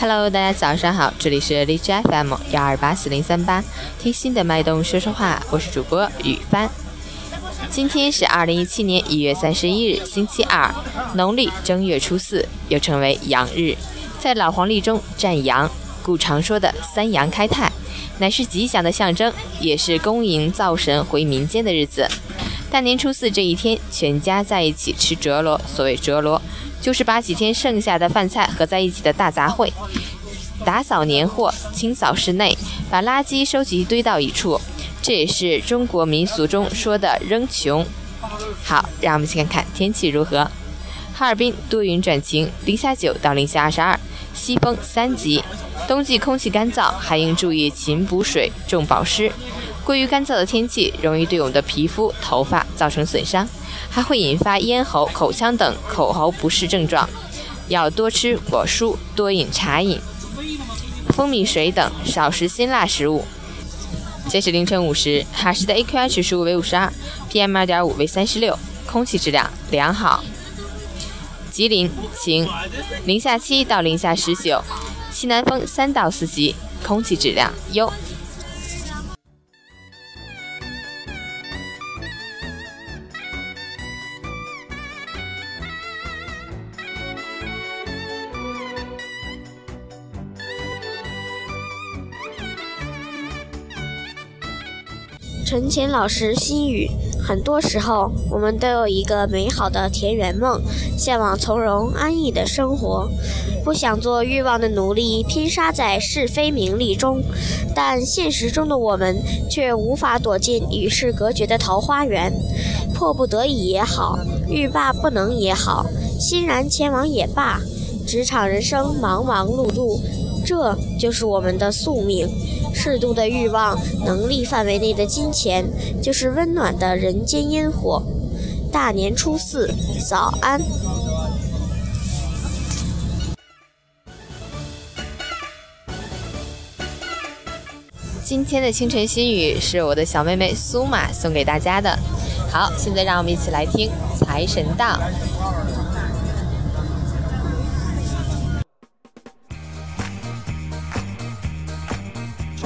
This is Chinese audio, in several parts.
Hello，大家早上好，这里是荔枝 FM 幺二八四零三八，贴心的脉动说说话，我是主播雨帆。今天是二零一七年一月三十一日，星期二，农历正月初四，又称为阳日，在老黄历中占阳，故常说的三阳开泰，乃是吉祥的象征，也是恭迎灶神回民间的日子。大年初四这一天，全家在一起吃折罗。所谓折罗，就是把几天剩下的饭菜合在一起的大杂烩。打扫年货，清扫室内，把垃圾收集堆到一处，这也是中国民俗中说的扔穷。好，让我们先看看天气如何。哈尔滨多云转晴，零下九到零下二十二，西风三级。冬季空气干燥，还应注意勤补水、重保湿。过于干燥的天气容易对我们的皮肤、头发造成损伤，还会引发咽喉、口腔等口喉不适症状。要多吃果蔬，多饮茶饮、蜂蜜水等，少食辛辣食物。截止凌晨五时，哈市的 AQI 指数为五十二，PM 二点五为三十六，空气质量良好。吉林晴，零下七到零下十九，西南风三到四级，空气质量优。陈前老师心语：很多时候，我们都有一个美好的田园梦，向往从容安逸的生活，不想做欲望的奴隶，拼杀在是非名利中。但现实中的我们却无法躲进与世隔绝的桃花源，迫不得已也好，欲罢不能也好，欣然前往也罢。职场人生忙忙碌碌，这就是我们的宿命。适度的欲望，能力范围内的金钱，就是温暖的人间烟火。大年初四，早安。今天的清晨心语是我的小妹妹苏玛送给大家的。好，现在让我们一起来听财神到。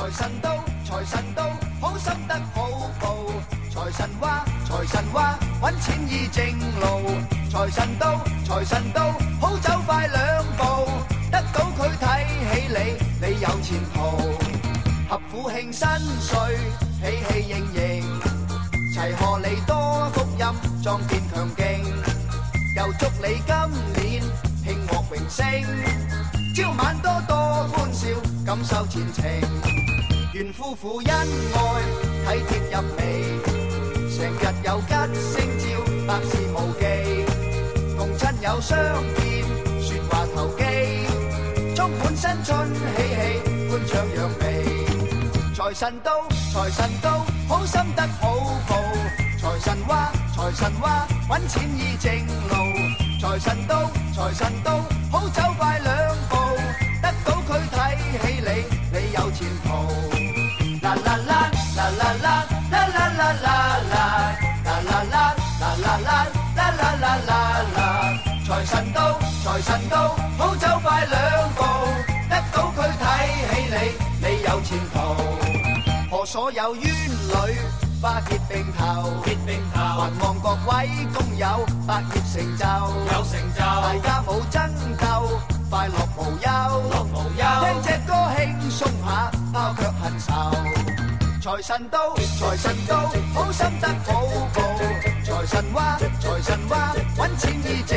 财神到，财神到，好心得好报。财神话，财神话，揾钱易正路。财神到，财神到，好走快两步。得到佢睇起你，你有前途。合府庆新岁，喜气盈盈，齐贺你多福音，壮健强劲。又祝你今年庆获荣升，朝晚多多欢笑，感受前程。愿夫妇恩爱体贴入微成日有吉星照百事无忌同亲友相见说话投机充满新春喜气欢畅扬眉财神到财神到好心得好报财神话财神话揾钱依正路财神到财神到神到，财神到，好走快两步，得到佢睇起你，你有前途。和所有冤侣花结并头，结并头，还望各位工友百业成就，有成就，大家冇争斗，快乐无忧，乐无忧，听只歌轻松下，包却恨愁。财神到，财神到，好心得好报。财神话，财神话，揾钱易净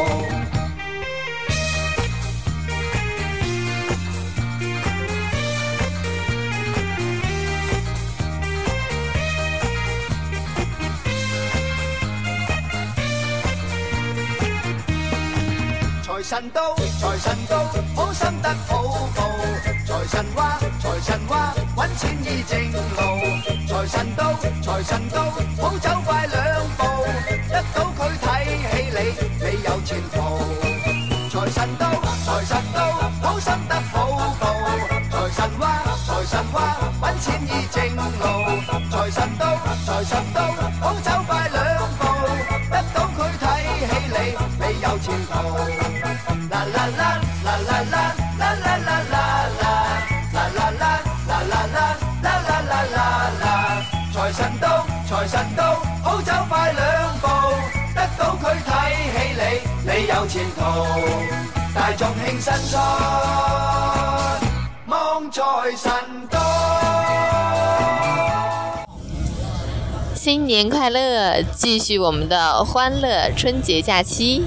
财神到，财神到，好心得好报。财神话，财神话，揾钱依正路。财神到，财神到，好走快两步。得到佢睇起你，你有前途。财神到，财神到，好心得好报。财神话，财神话，揾钱依正路。财神到，财神到，好走快两步。得到佢睇起你，你有前途。新年快乐！继续我们的欢乐春节假期。